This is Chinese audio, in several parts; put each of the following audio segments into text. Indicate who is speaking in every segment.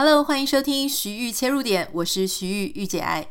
Speaker 1: Hello，欢迎收听徐玉切入点，我是徐玉玉姐爱。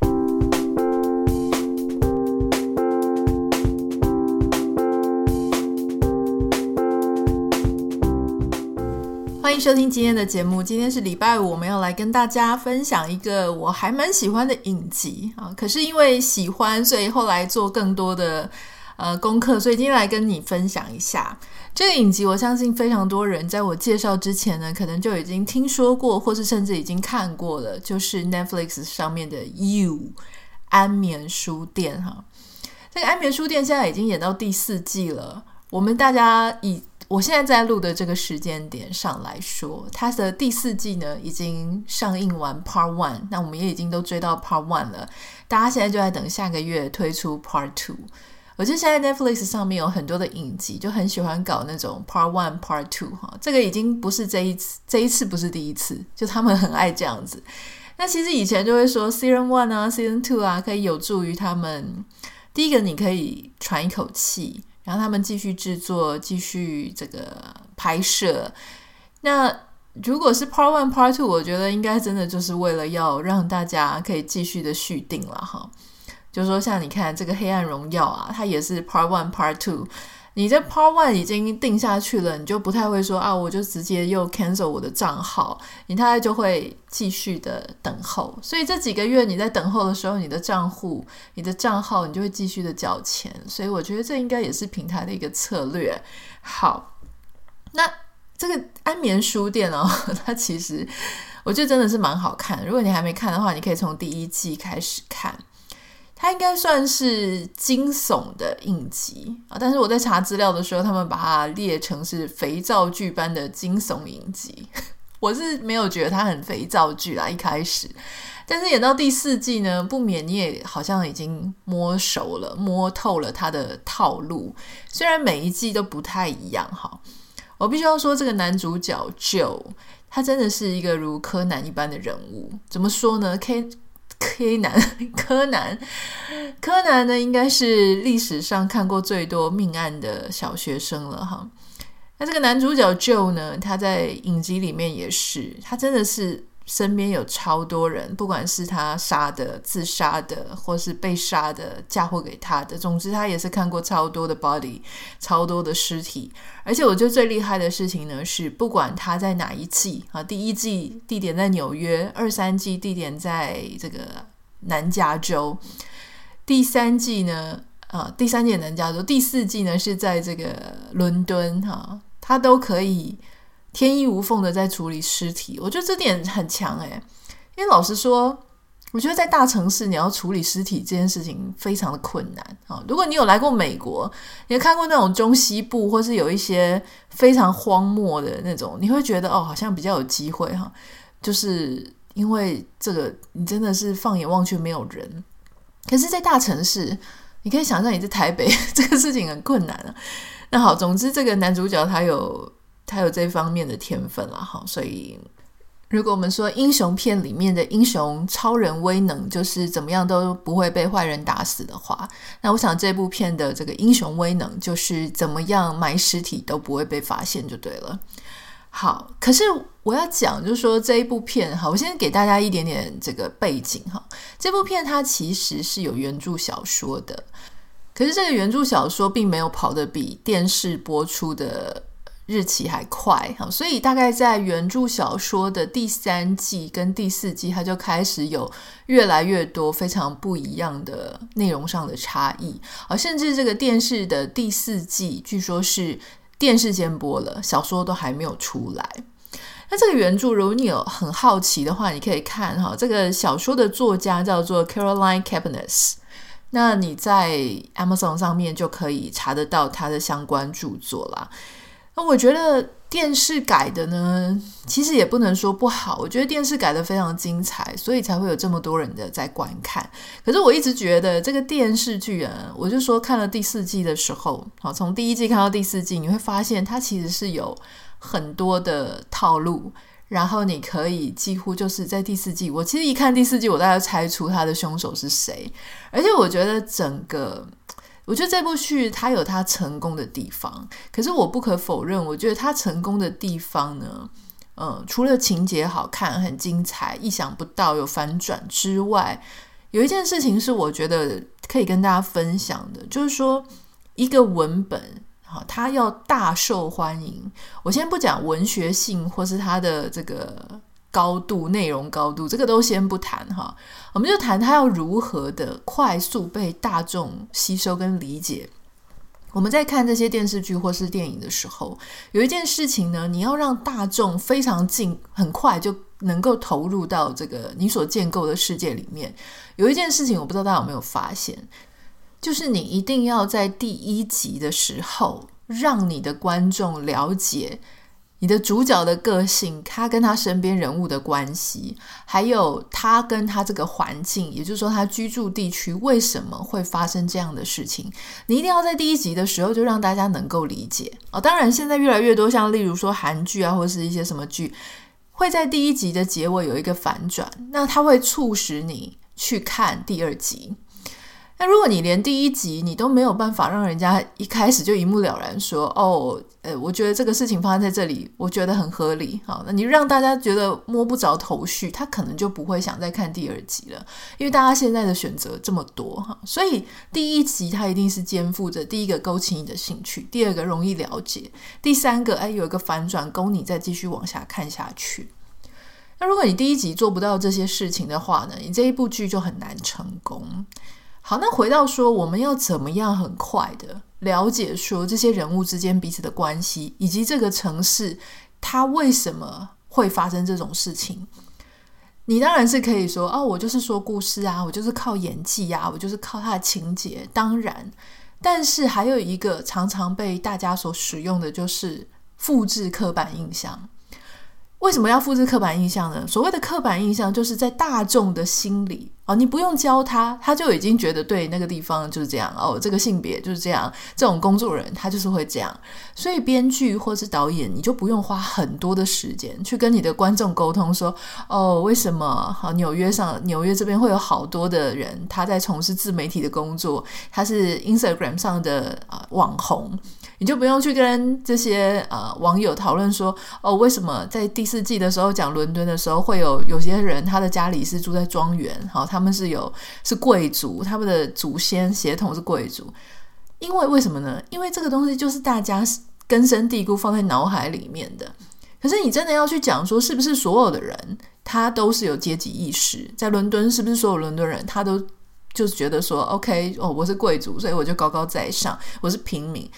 Speaker 1: 欢迎收听今天的节目。今天是礼拜五，我们要来跟大家分享一个我还蛮喜欢的影集啊。可是因为喜欢，所以后来做更多的呃功课，所以今天来跟你分享一下。这个影集，我相信非常多人在我介绍之前呢，可能就已经听说过，或是甚至已经看过了，就是 Netflix 上面的《You》安眠书店哈。这个安眠书店现在已经演到第四季了。我们大家以我现在在录的这个时间点上来说，它的第四季呢已经上映完 Part One，那我们也已经都追到 Part One 了。大家现在就在等下个月推出 Part Two。我觉得现在 Netflix 上面有很多的影集，就很喜欢搞那种 Part One、Part Two 哈。这个已经不是这一次，这一次不是第一次，就他们很爱这样子。那其实以前就会说 Season One 啊、Season Two 啊，可以有助于他们。第一个，你可以喘一口气，然后他们继续制作、继续这个拍摄。那如果是 Part One、Part Two，我觉得应该真的就是为了要让大家可以继续的续订了哈。就是说，像你看这个《黑暗荣耀》啊，它也是 Part One、Part Two。你这 Part One 已经定下去了，你就不太会说啊，我就直接又 cancel 我的账号，你大概就会继续的等候。所以这几个月你在等候的时候，你的账户、你的账号，你就会继续的缴钱。所以我觉得这应该也是平台的一个策略。好，那这个安眠书店哦，它其实我觉得真的是蛮好看。如果你还没看的话，你可以从第一季开始看。它应该算是惊悚的影集啊，但是我在查资料的时候，他们把它列成是肥皂剧般的惊悚影集。我是没有觉得它很肥皂剧啦，一开始，但是演到第四季呢，不免你也好像已经摸熟了、摸透了它的套路。虽然每一季都不太一样哈，我必须要说，这个男主角 Joe，他真的是一个如柯南一般的人物。怎么说呢？K 柯南，柯南，柯南呢，应该是历史上看过最多命案的小学生了哈。那这个男主角 Joe 呢，他在影集里面也是，他真的是。身边有超多人，不管是他杀的、自杀的，或是被杀的、嫁祸给他的，总之他也是看过超多的 body，超多的尸体。而且我觉得最厉害的事情呢，是不管他在哪一季啊，第一季地点在纽约，二三季地点在这个南加州，第三季呢，啊，第三季南加州，第四季呢是在这个伦敦哈，他都可以。天衣无缝的在处理尸体，我觉得这点很强诶。因为老实说，我觉得在大城市你要处理尸体这件事情非常的困难啊。如果你有来过美国，你看过那种中西部，或是有一些非常荒漠的那种，你会觉得哦，好像比较有机会哈。就是因为这个，你真的是放眼望去没有人。可是，在大城市，你可以想象你在台北，这个事情很困难啊。那好，总之这个男主角他有。他有这方面的天分了哈，所以如果我们说英雄片里面的英雄超人威能就是怎么样都不会被坏人打死的话，那我想这部片的这个英雄威能就是怎么样埋尸体都不会被发现就对了。好，可是我要讲就是说这一部片哈，我先给大家一点点这个背景哈，这部片它其实是有原著小说的，可是这个原著小说并没有跑得比电视播出的。日期还快哈，所以大概在原著小说的第三季跟第四季，它就开始有越来越多非常不一样的内容上的差异啊，甚至这个电视的第四季，据说是电视先播了，小说都还没有出来。那这个原著，如果你有很好奇的话，你可以看哈，这个小说的作家叫做 Caroline Kepnes，那你在 Amazon 上面就可以查得到他的相关著作啦。那我觉得电视改的呢，其实也不能说不好。我觉得电视改的非常精彩，所以才会有这么多人的在观看。可是我一直觉得这个电视剧啊，我就说看了第四季的时候，好，从第一季看到第四季，你会发现它其实是有很多的套路，然后你可以几乎就是在第四季，我其实一看第四季，我大概猜出他的凶手是谁。而且我觉得整个。我觉得这部剧它有它成功的地方，可是我不可否认，我觉得它成功的地方呢，嗯，除了情节好看、很精彩、意想不到有反转之外，有一件事情是我觉得可以跟大家分享的，就是说一个文本。好，它要大受欢迎。我先不讲文学性或是它的这个高度、内容高度，这个都先不谈哈。我们就谈它要如何的快速被大众吸收跟理解。我们在看这些电视剧或是电影的时候，有一件事情呢，你要让大众非常近、很快就能够投入到这个你所建构的世界里面。有一件事情，我不知道大家有没有发现。就是你一定要在第一集的时候，让你的观众了解你的主角的个性，他跟他身边人物的关系，还有他跟他这个环境，也就是说他居住地区为什么会发生这样的事情。你一定要在第一集的时候就让大家能够理解哦。当然，现在越来越多像例如说韩剧啊，或者是一些什么剧，会在第一集的结尾有一个反转，那它会促使你去看第二集。那如果你连第一集你都没有办法让人家一开始就一目了然说哦，呃，我觉得这个事情发生在这里，我觉得很合理。好，那你让大家觉得摸不着头绪，他可能就不会想再看第二集了，因为大家现在的选择这么多哈。所以第一集它一定是肩负着第一个勾起你的兴趣，第二个容易了解，第三个哎有一个反转勾你再继续往下看下去。那如果你第一集做不到这些事情的话呢，你这一部剧就很难成功。好，那回到说，我们要怎么样很快的了解说这些人物之间彼此的关系，以及这个城市它为什么会发生这种事情？你当然是可以说，哦，我就是说故事啊，我就是靠演技啊，我就是靠它的情节。当然，但是还有一个常常被大家所使用的就是复制刻板印象。为什么要复制刻板印象呢？所谓的刻板印象，就是在大众的心里哦，你不用教他，他就已经觉得对那个地方就是这样哦，这个性别就是这样，这种工作人他就是会这样。所以编剧或是导演，你就不用花很多的时间去跟你的观众沟通说哦，为什么好纽约上纽约这边会有好多的人他在从事自媒体的工作，他是 Instagram 上的啊网红。你就不用去跟这些呃网友讨论说哦，为什么在第四季的时候讲伦敦的时候会有有些人他的家里是住在庄园，好，他他们是有是贵族，他们的祖先血统是贵族，因为为什么呢？因为这个东西就是大家根深蒂固放在脑海里面的。可是你真的要去讲说，是不是所有的人他都是有阶级意识？在伦敦是不是所有伦敦人他都就是觉得说，OK 哦，我是贵族，所以我就高高在上，我是平民。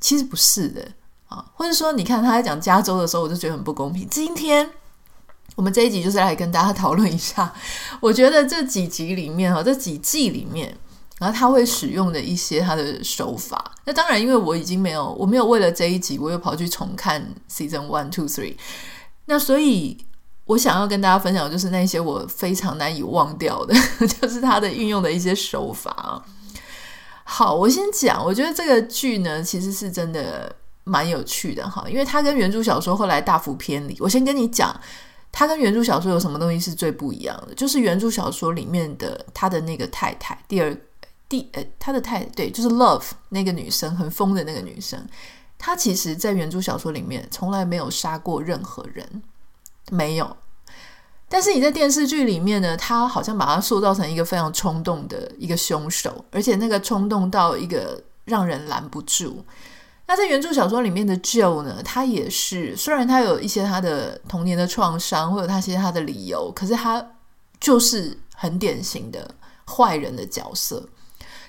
Speaker 1: 其实不是的啊，或者说，你看他在讲加州的时候，我就觉得很不公平。今天我们这一集就是来跟大家讨论一下，我觉得这几集里面哈，这几季里面，然后他会使用的一些他的手法。那当然，因为我已经没有，我没有为了这一集，我又跑去重看 Season One、Two、Three。那所以，我想要跟大家分享的就是那些我非常难以忘掉的，就是他的运用的一些手法。好，我先讲，我觉得这个剧呢，其实是真的蛮有趣的哈，因为它跟原著小说后来大幅偏离。我先跟你讲，他跟原著小说有什么东西是最不一样的，就是原著小说里面的他的那个太太，第二第呃他的太对，就是 Love 那个女生，很疯的那个女生，她其实在原著小说里面从来没有杀过任何人，没有。但是你在电视剧里面呢，他好像把她塑造成一个非常冲动的一个凶手，而且那个冲动到一个让人拦不住。那在原著小说里面的 Joe 呢，他也是，虽然他有一些他的童年的创伤，或者他一些他的理由，可是他就是很典型的坏人的角色。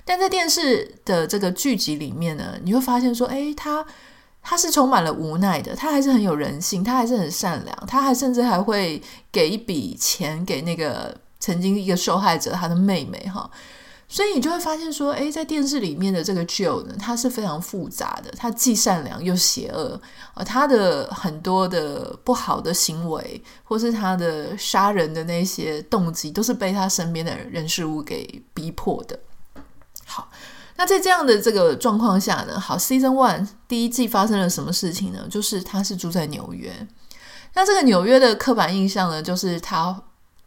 Speaker 1: 但在电视的这个剧集里面呢，你会发现说，诶，他。他是充满了无奈的，他还是很有人性，他还是很善良，他还甚至还会给一笔钱给那个曾经一个受害者他的妹妹哈，所以你就会发现说，诶，在电视里面的这个 Joe 呢，他是非常复杂的，他既善良又邪恶啊，他的很多的不好的行为，或是他的杀人的那些动机，都是被他身边的人事物给逼迫的。好。那在这样的这个状况下呢，好，Season One 第一季发生了什么事情呢？就是他是住在纽约。那这个纽约的刻板印象呢，就是他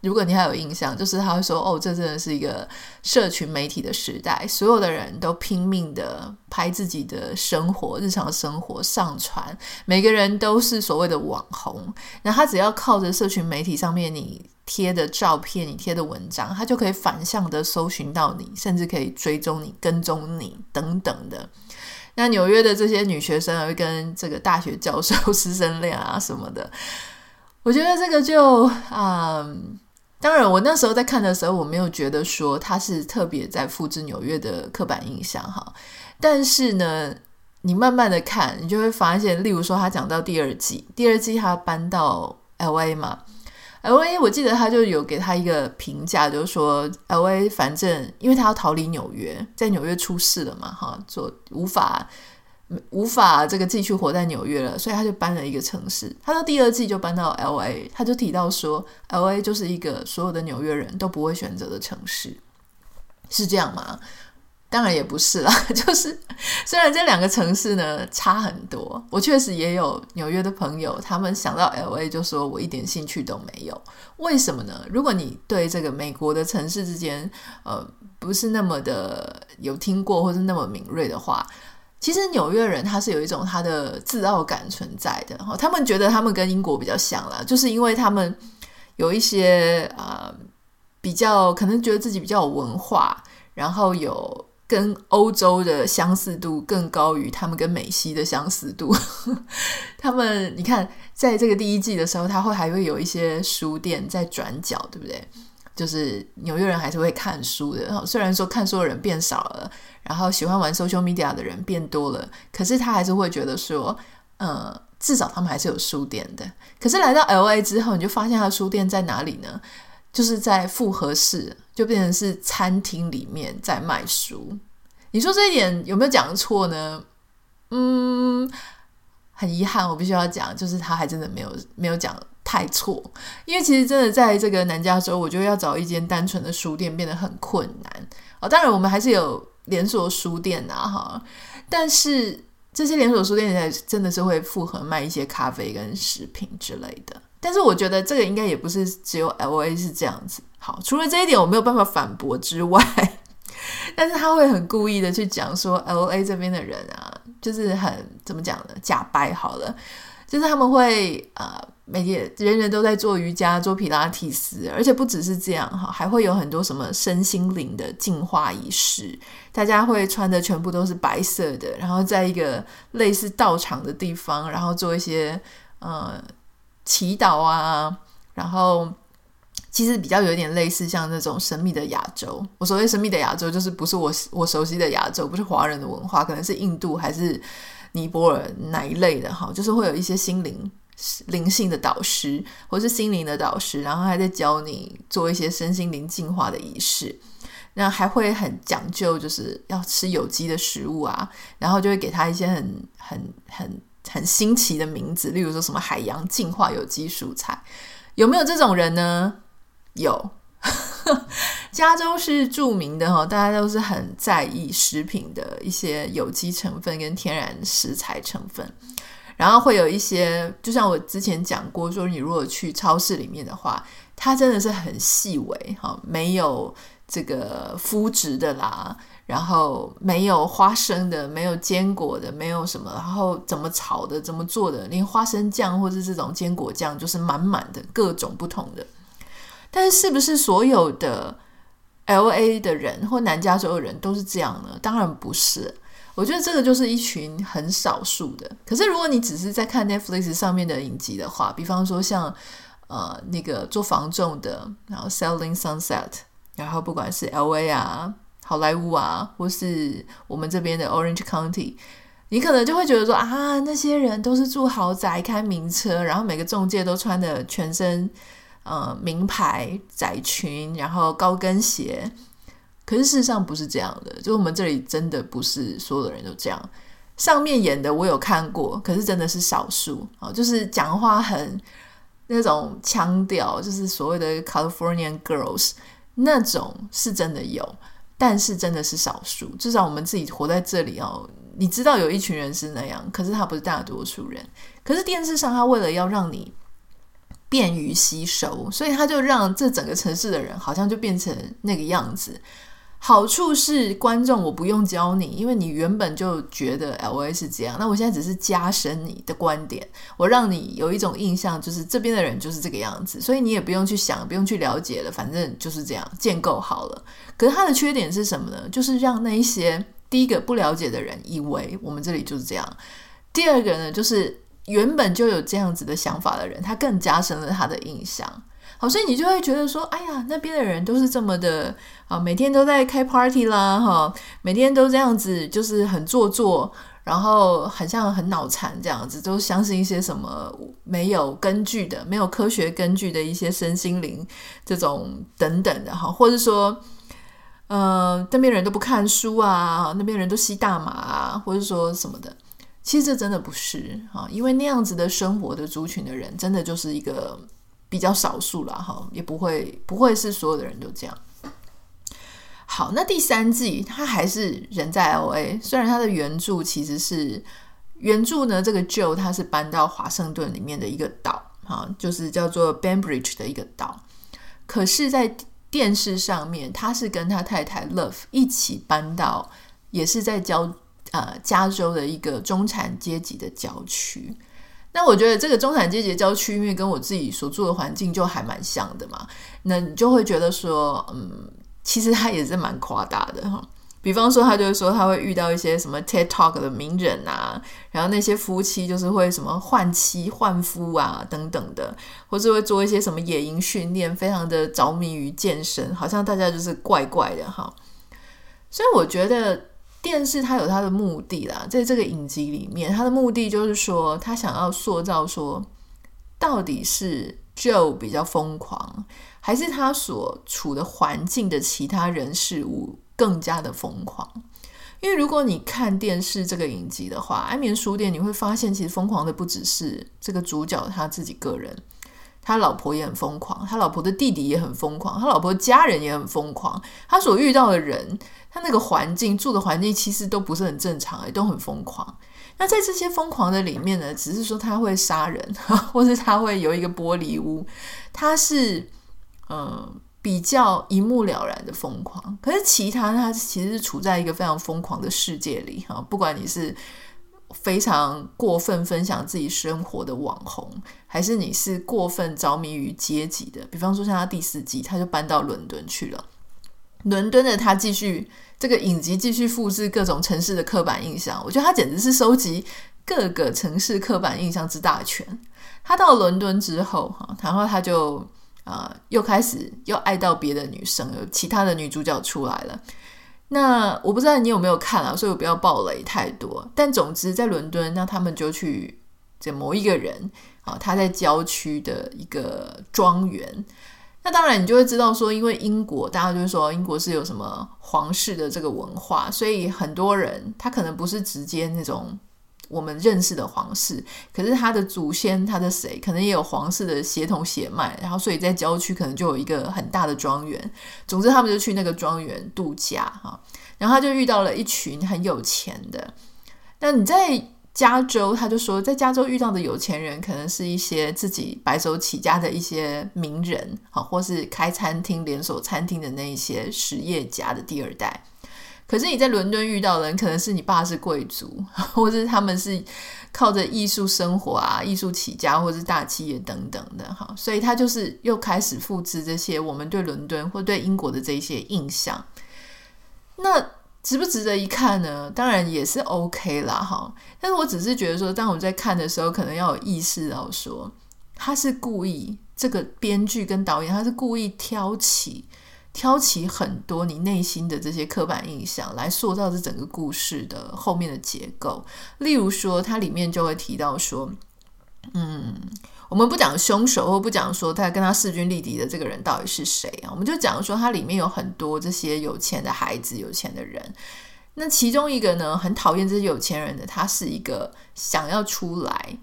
Speaker 1: 如果你还有印象，就是他会说：“哦，这真的是一个社群媒体的时代，所有的人都拼命的拍自己的生活、日常生活上传，每个人都是所谓的网红。那他只要靠着社群媒体上面你贴的照片、你贴的文章，他就可以反向的搜寻到你，甚至可以追踪你、跟踪你等等的。那纽约的这些女学生会跟这个大学教授师生恋啊什么的，我觉得这个就啊。嗯当然，我那时候在看的时候，我没有觉得说他是特别在复制纽约的刻板印象哈。但是呢，你慢慢的看，你就会发现，例如说他讲到第二季，第二季他搬到 LA 嘛，LA 我记得他就有给他一个评价，就是说 LA 反正因为他要逃离纽约，在纽约出事了嘛哈，做无法。无法这个继续活在纽约了，所以他就搬了一个城市。他到第二季就搬到 LA，他就提到说，LA 就是一个所有的纽约人都不会选择的城市，是这样吗？当然也不是啦，就是虽然这两个城市呢差很多，我确实也有纽约的朋友，他们想到 LA 就说我一点兴趣都没有。为什么呢？如果你对这个美国的城市之间，呃，不是那么的有听过或是那么敏锐的话。其实纽约人他是有一种他的自傲感存在的，他们觉得他们跟英国比较像啦，就是因为他们有一些啊、比较可能觉得自己比较有文化，然后有跟欧洲的相似度更高于他们跟美西的相似度。他们你看，在这个第一季的时候，他会还会有一些书店在转角，对不对？就是纽约人还是会看书的，虽然说看书的人变少了。然后喜欢玩 social media 的人变多了，可是他还是会觉得说，呃，至少他们还是有书店的。可是来到 LA 之后，你就发现他的书店在哪里呢？就是在复合式，就变成是餐厅里面在卖书。你说这一点有没有讲错呢？嗯，很遗憾，我必须要讲，就是他还真的没有没有讲太错。因为其实真的在这个南加州，我觉得要找一间单纯的书店变得很困难。哦，当然我们还是有。连锁书店啊，哈，但是这些连锁书店现在真的是会复合卖一些咖啡跟食品之类的。但是我觉得这个应该也不是只有 LA 是这样子。好，除了这一点我没有办法反驳之外，但是他会很故意的去讲说 LA 这边的人啊，就是很怎么讲呢？假掰好了，就是他们会啊。呃每天人人都在做瑜伽、做皮拉提斯，而且不只是这样哈，还会有很多什么身心灵的净化仪式。大家会穿的全部都是白色的，然后在一个类似道场的地方，然后做一些呃祈祷啊。然后其实比较有点类似像那种神秘的亚洲。我所谓神秘的亚洲，就是不是我我熟悉的亚洲，不是华人的文化，可能是印度还是尼泊尔哪一类的哈，就是会有一些心灵。灵性的导师，或是心灵的导师，然后还在教你做一些身心灵净化的仪式，那还会很讲究，就是要吃有机的食物啊，然后就会给他一些很很很很新奇的名字，例如说什么海洋净化有机蔬菜，有没有这种人呢？有，加州是著名的哈，大家都是很在意食品的一些有机成分跟天然食材成分。然后会有一些，就像我之前讲过，说你如果去超市里面的话，它真的是很细微哈，没有这个麸质的啦，然后没有花生的，没有坚果的，没有什么，然后怎么炒的，怎么做的，连花生酱或者这种坚果酱就是满满的各种不同的。但是是不是所有的 LA 的人或南加州的人都是这样呢？当然不是。我觉得这个就是一群很少数的。可是如果你只是在看 Netflix 上面的影集的话，比方说像呃那个做房仲的，然后 Selling Sunset，然后不管是 LA 啊、好莱坞啊，或是我们这边的 Orange County，你可能就会觉得说啊，那些人都是住豪宅、开名车，然后每个中介都穿的全身呃名牌窄裙，然后高跟鞋。可是事实上不是这样的，就我们这里真的不是所有的人都这样。上面演的我有看过，可是真的是少数啊，就是讲话很那种腔调，就是所谓的 Californian girls 那种是真的有，但是真的是少数。至少我们自己活在这里哦，你知道有一群人是那样，可是他不是大多数人。可是电视上他为了要让你便于吸收，所以他就让这整个城市的人好像就变成那个样子。好处是观众我不用教你，因为你原本就觉得 LA 是这样。那我现在只是加深你的观点，我让你有一种印象，就是这边的人就是这个样子，所以你也不用去想，不用去了解了，反正就是这样建构好了。可是它的缺点是什么呢？就是让那一些第一个不了解的人以为我们这里就是这样。第二个呢，就是原本就有这样子的想法的人，他更加深了他的印象。好，所以你就会觉得说，哎呀，那边的人都是这么的啊，每天都在开 party 啦，哈，每天都这样子，就是很做作，然后很像很脑残这样子，都相信一些什么没有根据的、没有科学根据的一些身心灵这种等等的哈，或者说，呃，那边人都不看书啊，那边人都吸大麻啊，或者说什么的，其实这真的不是啊，因为那样子的生活的族群的人，真的就是一个。比较少数了哈，也不会不会是所有的人都这样。好，那第三季他还是人在 LA，虽然他的原著其实是原著呢，这个 Joe 他是搬到华盛顿里面的一个岛哈，就是叫做 Bainbridge 的一个岛。可是，在电视上面，他是跟他太太 Love 一起搬到，也是在郊呃加州的一个中产阶级的郊区。那我觉得这个中产阶级的郊区，因为跟我自己所住的环境就还蛮像的嘛，那你就会觉得说，嗯，其实他也是蛮夸大的哈。比方说，他就是说他会遇到一些什么 TED Talk 的名人啊，然后那些夫妻就是会什么换妻换夫啊等等的，或是会做一些什么野营训练，非常的着迷于健身，好像大家就是怪怪的哈。所以我觉得。电视它有它的目的啦，在这个影集里面，它的目的就是说，他想要塑造说，到底是 Joe 比较疯狂，还是他所处的环境的其他人事物更加的疯狂？因为如果你看电视这个影集的话，《安眠书店》你会发现，其实疯狂的不只是这个主角他自己个人。他老婆也很疯狂，他老婆的弟弟也很疯狂，他老婆家人也很疯狂。他所遇到的人，他那个环境住的环境其实都不是很正常，也都很疯狂。那在这些疯狂的里面呢，只是说他会杀人，或是他会有一个玻璃屋，他是嗯、比较一目了然的疯狂。可是其他他其实是处在一个非常疯狂的世界里哈，不管你是。非常过分分享自己生活的网红，还是你是过分着迷于阶级的？比方说，像他第四季，他就搬到伦敦去了。伦敦的他继续这个影集，继续复制各种城市的刻板印象。我觉得他简直是收集各个城市刻板印象之大全。他到伦敦之后，哈，然后他就啊、又开始又爱到别的女生，有其他的女主角出来了。那我不知道你有没有看啊，所以我不要暴雷太多。但总之，在伦敦，那他们就去这某一个人啊，他在郊区的一个庄园。那当然，你就会知道说，因为英国，大家就是说英国是有什么皇室的这个文化，所以很多人他可能不是直接那种。我们认识的皇室，可是他的祖先，他的谁，可能也有皇室的血统血脉，然后所以在郊区可能就有一个很大的庄园。总之，他们就去那个庄园度假哈，然后他就遇到了一群很有钱的。那你在加州，他就说，在加州遇到的有钱人，可能是一些自己白手起家的一些名人，好，或是开餐厅连锁餐厅的那一些实业家的第二代。可是你在伦敦遇到的人，可能是你爸是贵族，或者他们是靠着艺术生活啊、艺术起家，或者是大企业等等的哈，所以他就是又开始复制这些我们对伦敦或对英国的这些印象。那值不值得一看呢？当然也是 OK 啦哈，但是我只是觉得说，当我在看的时候，可能要有意识到说，他是故意这个编剧跟导演，他是故意挑起。挑起很多你内心的这些刻板印象，来塑造这整个故事的后面的结构。例如说，它里面就会提到说，嗯，我们不讲凶手，或不讲说他跟他势均力敌的这个人到底是谁啊，我们就讲说，它里面有很多这些有钱的孩子、有钱的人。那其中一个呢，很讨厌这些有钱人的，他是一个想要出来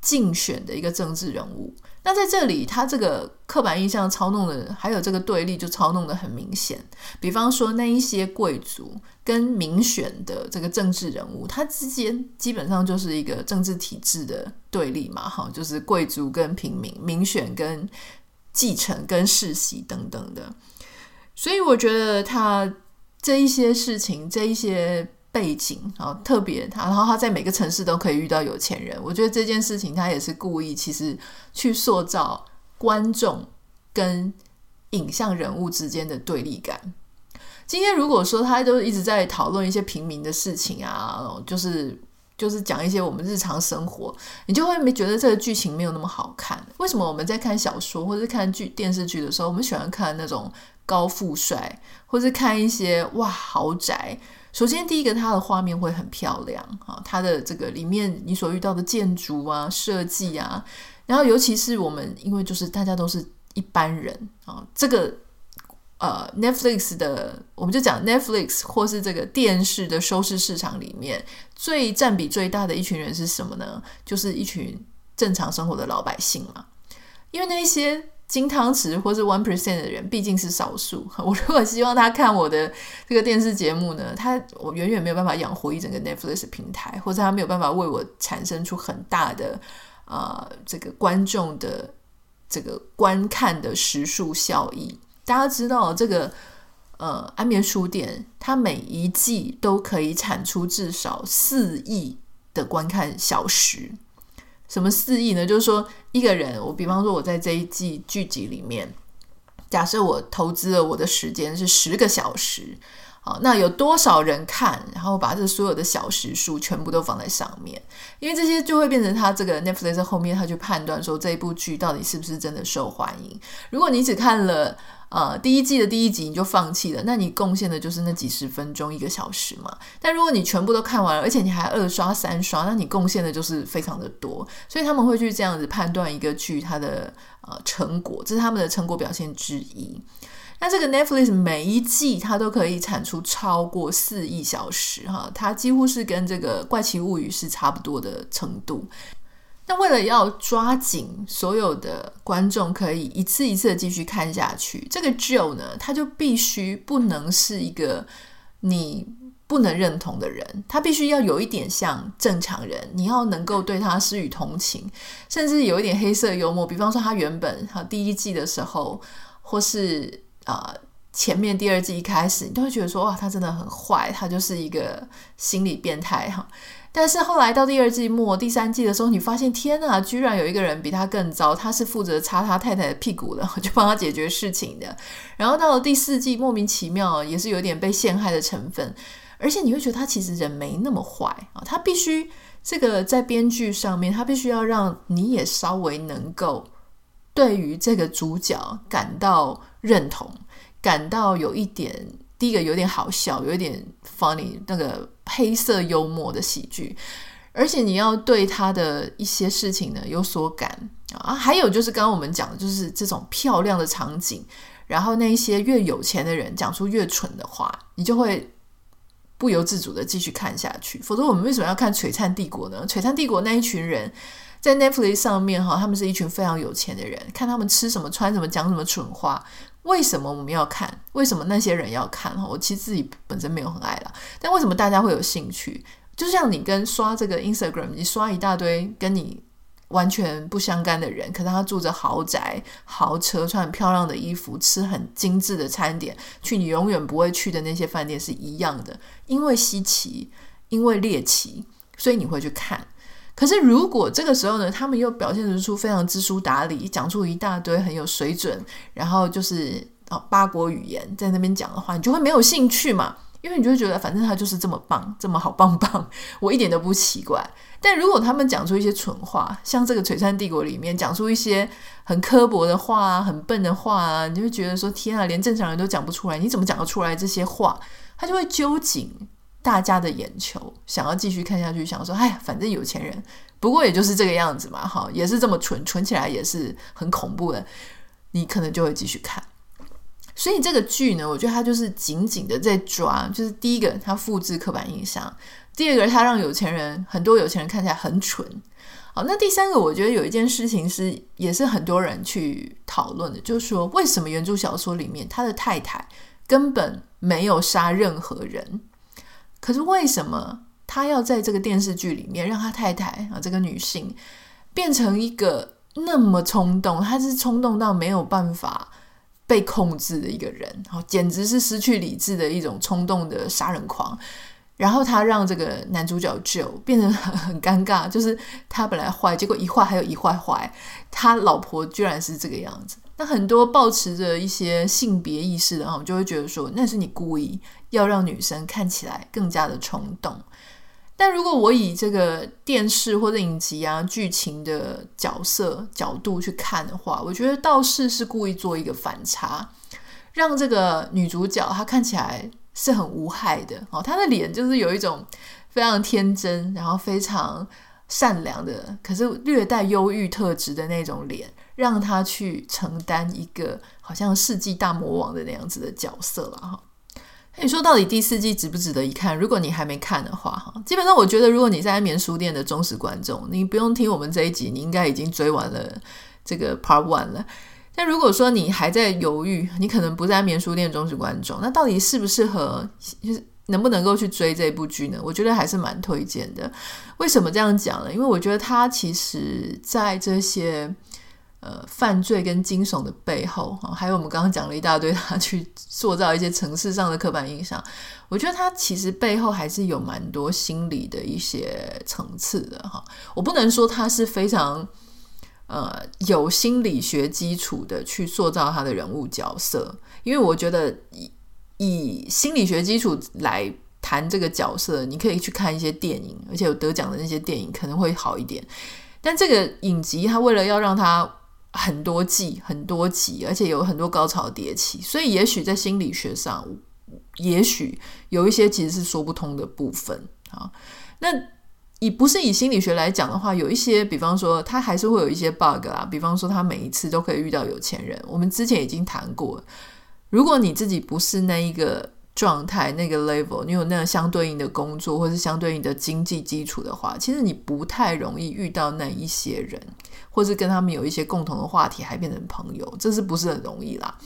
Speaker 1: 竞选的一个政治人物。那在这里，他这个刻板印象操弄的，还有这个对立就操弄得很明显。比方说，那一些贵族跟民选的这个政治人物，他之间基本上就是一个政治体制的对立嘛，哈，就是贵族跟平民，民选跟继承跟世袭等等的。所以我觉得他这一些事情，这一些。背景啊，特别他，然后他在每个城市都可以遇到有钱人。我觉得这件事情他也是故意，其实去塑造观众跟影像人物之间的对立感。今天如果说他都一直在讨论一些平民的事情啊，就是就是讲一些我们日常生活，你就会没觉得这个剧情没有那么好看。为什么我们在看小说或者是看剧电视剧的时候，我们喜欢看那种高富帅，或是看一些哇豪宅？首先，第一个，它的画面会很漂亮啊，它的这个里面你所遇到的建筑啊、设计啊，然后尤其是我们，因为就是大家都是一般人啊，这个呃，Netflix 的，我们就讲 Netflix 或是这个电视的收视市场里面最占比最大的一群人是什么呢？就是一群正常生活的老百姓嘛，因为那些。金汤匙或是 one percent 的人毕竟是少数。我如果希望他看我的这个电视节目呢，他我远远没有办法养活一整个 Netflix 平台，或者他没有办法为我产生出很大的啊、呃、这个观众的这个观看的时数效益。大家知道这个呃安眠书店，它每一季都可以产出至少四亿的观看小时。什么四亿呢？就是说，一个人，我比方说，我在这一季剧集里面，假设我投资了我的时间是十个小时，好，那有多少人看？然后把这所有的小时数全部都放在上面，因为这些就会变成他这个 Netflix 后面他去判断说这一部剧到底是不是真的受欢迎。如果你只看了。呃，第一季的第一集你就放弃了，那你贡献的就是那几十分钟、一个小时嘛。但如果你全部都看完了，而且你还二刷、三刷，那你贡献的就是非常的多。所以他们会去这样子判断一个剧它的呃成果，这是他们的成果表现之一。那这个 Netflix 每一季它都可以产出超过四亿小时哈，它几乎是跟这个怪奇物语是差不多的程度。那为了要抓紧所有的观众可以一次一次的继续看下去，这个 Joe 呢，他就必须不能是一个你不能认同的人，他必须要有一点像正常人，你要能够对他施予同情，甚至有一点黑色幽默。比方说，他原本哈第一季的时候，或是啊、前面第二季一开始，你都会觉得说哇，他真的很坏，他就是一个心理变态哈。但是后来到第二季末、第三季的时候，你发现天哪，居然有一个人比他更糟，他是负责擦他太太的屁股的，就帮他解决事情的。然后到了第四季，莫名其妙也是有点被陷害的成分，而且你会觉得他其实人没那么坏啊，他必须这个在编剧上面，他必须要让你也稍微能够对于这个主角感到认同，感到有一点。第一个有点好笑，有一点 funny，那个黑色幽默的喜剧，而且你要对他的一些事情呢有所感啊。还有就是刚刚我们讲的，就是这种漂亮的场景，然后那一些越有钱的人讲出越蠢的话，你就会不由自主的继续看下去。否则我们为什么要看《璀璨帝国》呢？《璀璨帝国》那一群人在 Netflix 上面哈，他们是一群非常有钱的人，看他们吃什么、穿什么、讲什么蠢话。为什么我们要看？为什么那些人要看？哈我其实自己本身没有很爱啦，但为什么大家会有兴趣？就像你跟刷这个 Instagram，你刷一大堆跟你完全不相干的人，可是他住着豪宅、豪车，穿很漂亮的衣服，吃很精致的餐点，去你永远不会去的那些饭店是一样的，因为稀奇，因为猎奇，所以你会去看。可是，如果这个时候呢，他们又表现得出非常知书达理，讲出一大堆很有水准，然后就是哦八国语言在那边讲的话，你就会没有兴趣嘛？因为你就会觉得，反正他就是这么棒，这么好棒棒，我一点都不奇怪。但如果他们讲出一些蠢话，像这个《璀璨帝国》里面讲出一些很刻薄的话啊，很笨的话啊，你就会觉得说：天啊，连正常人都讲不出来，你怎么讲得出来这些话？他就会揪紧。大家的眼球，想要继续看下去，想说，哎呀，反正有钱人，不过也就是这个样子嘛，哈，也是这么蠢，蠢起来也是很恐怖的，你可能就会继续看。所以这个剧呢，我觉得它就是紧紧的在抓，就是第一个，它复制刻板印象；第二个，它让有钱人很多有钱人看起来很蠢。好，那第三个，我觉得有一件事情是，也是很多人去讨论的，就是说，为什么原著小说里面他的太太根本没有杀任何人，可是为什么他要在这个电视剧里面让他太太啊这个女性变成一个那么冲动，他是冲动到没有办法被控制的一个人，好，简直是失去理智的一种冲动的杀人狂。然后他让这个男主角 Joe 变得很很尴尬，就是他本来坏，结果一坏还有一坏坏，他老婆居然是这个样子。那很多抱持着一些性别意识的，哈，就会觉得说那是你故意要让女生看起来更加的冲动。但如果我以这个电视或者影集啊剧情的角色角度去看的话，我觉得道士是故意做一个反差，让这个女主角她看起来。是很无害的哦，她的脸就是有一种非常天真，然后非常善良的，可是略带忧郁特质的那种脸，让他去承担一个好像世纪大魔王的那样子的角色了哈。你说到底第四季值不值得一看？如果你还没看的话哈，基本上我觉得如果你在安眠书店的忠实观众，你不用听我们这一集，你应该已经追完了这个 Part One 了。但如果说你还在犹豫，你可能不在安眠书店忠实观众，那到底适不适合，就是能不能够去追这部剧呢？我觉得还是蛮推荐的。为什么这样讲呢？因为我觉得它其实在这些呃犯罪跟惊悚的背后，还有我们刚刚讲了一大堆，他去塑造一些城市上的刻板印象。我觉得他其实背后还是有蛮多心理的一些层次的哈。我不能说他是非常。呃，有心理学基础的去塑造他的人物角色，因为我觉得以以心理学基础来谈这个角色，你可以去看一些电影，而且有得奖的那些电影可能会好一点。但这个影集，它为了要让它很多季、很多集，而且有很多高潮迭起，所以也许在心理学上，也许有一些其实是说不通的部分啊。那以不是以心理学来讲的话，有一些，比方说，他还是会有一些 bug 啊。比方说，他每一次都可以遇到有钱人。我们之前已经谈过，如果你自己不是那一个状态、那个 level，你有那个相对应的工作或是相对应的经济基础的话，其实你不太容易遇到那一些人，或是跟他们有一些共同的话题，还变成朋友，这是不是很容易啦？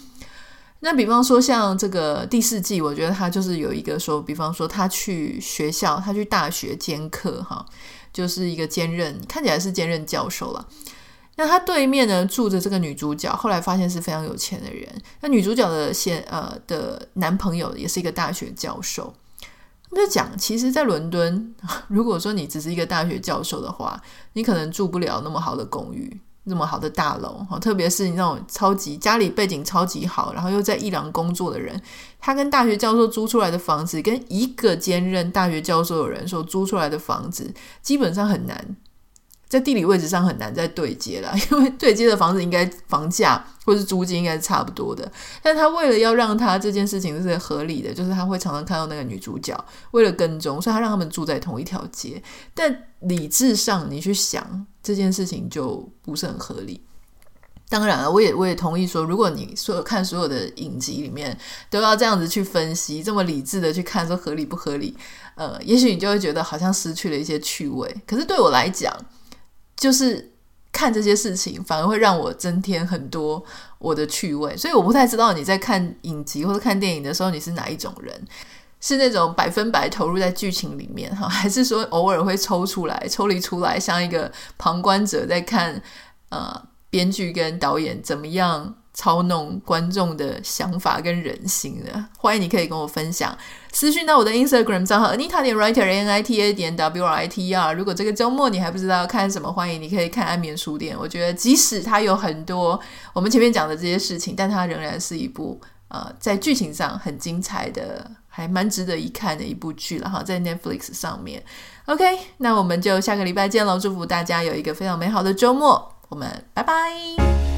Speaker 1: 那比方说像这个第四季，我觉得他就是有一个说，比方说他去学校，他去大学兼课，哈，就是一个兼任，看起来是兼任教授了。那他对面呢住着这个女主角，后来发现是非常有钱的人。那女主角的现呃的男朋友也是一个大学教授。就讲，其实，在伦敦，如果说你只是一个大学教授的话，你可能住不了那么好的公寓。那么好的大楼，特别是你那种超级家里背景超级好，然后又在伊朗工作的人，他跟大学教授租出来的房子，跟一个兼任大学教授的人所租出来的房子，基本上很难。在地理位置上很难再对接了，因为对接的房子应该房价或是租金应该是差不多的。但他为了要让他这件事情是合理的，就是他会常常看到那个女主角，为了跟踪，所以他让他们住在同一条街。但理智上你去想这件事情就不是很合理。当然了，我也我也同意说，如果你所有看所有的影集里面都要这样子去分析，这么理智的去看说合理不合理，呃，也许你就会觉得好像失去了一些趣味。可是对我来讲，就是看这些事情，反而会让我增添很多我的趣味，所以我不太知道你在看影集或者看电影的时候，你是哪一种人？是那种百分百投入在剧情里面哈，还是说偶尔会抽出来、抽离出来，像一个旁观者在看呃编剧跟导演怎么样？操弄观众的想法跟人心的，欢迎你可以跟我分享，私讯到我的 Instagram 账号 Anita 点 Writer N I T A 点 W R I T E R。如果这个周末你还不知道要看什么，欢迎你可以看安眠书店。我觉得即使它有很多我们前面讲的这些事情，但它仍然是一部呃在剧情上很精彩的，还蛮值得一看的一部剧了哈，在 Netflix 上面。OK，那我们就下个礼拜见喽！祝福大家有一个非常美好的周末，我们拜拜。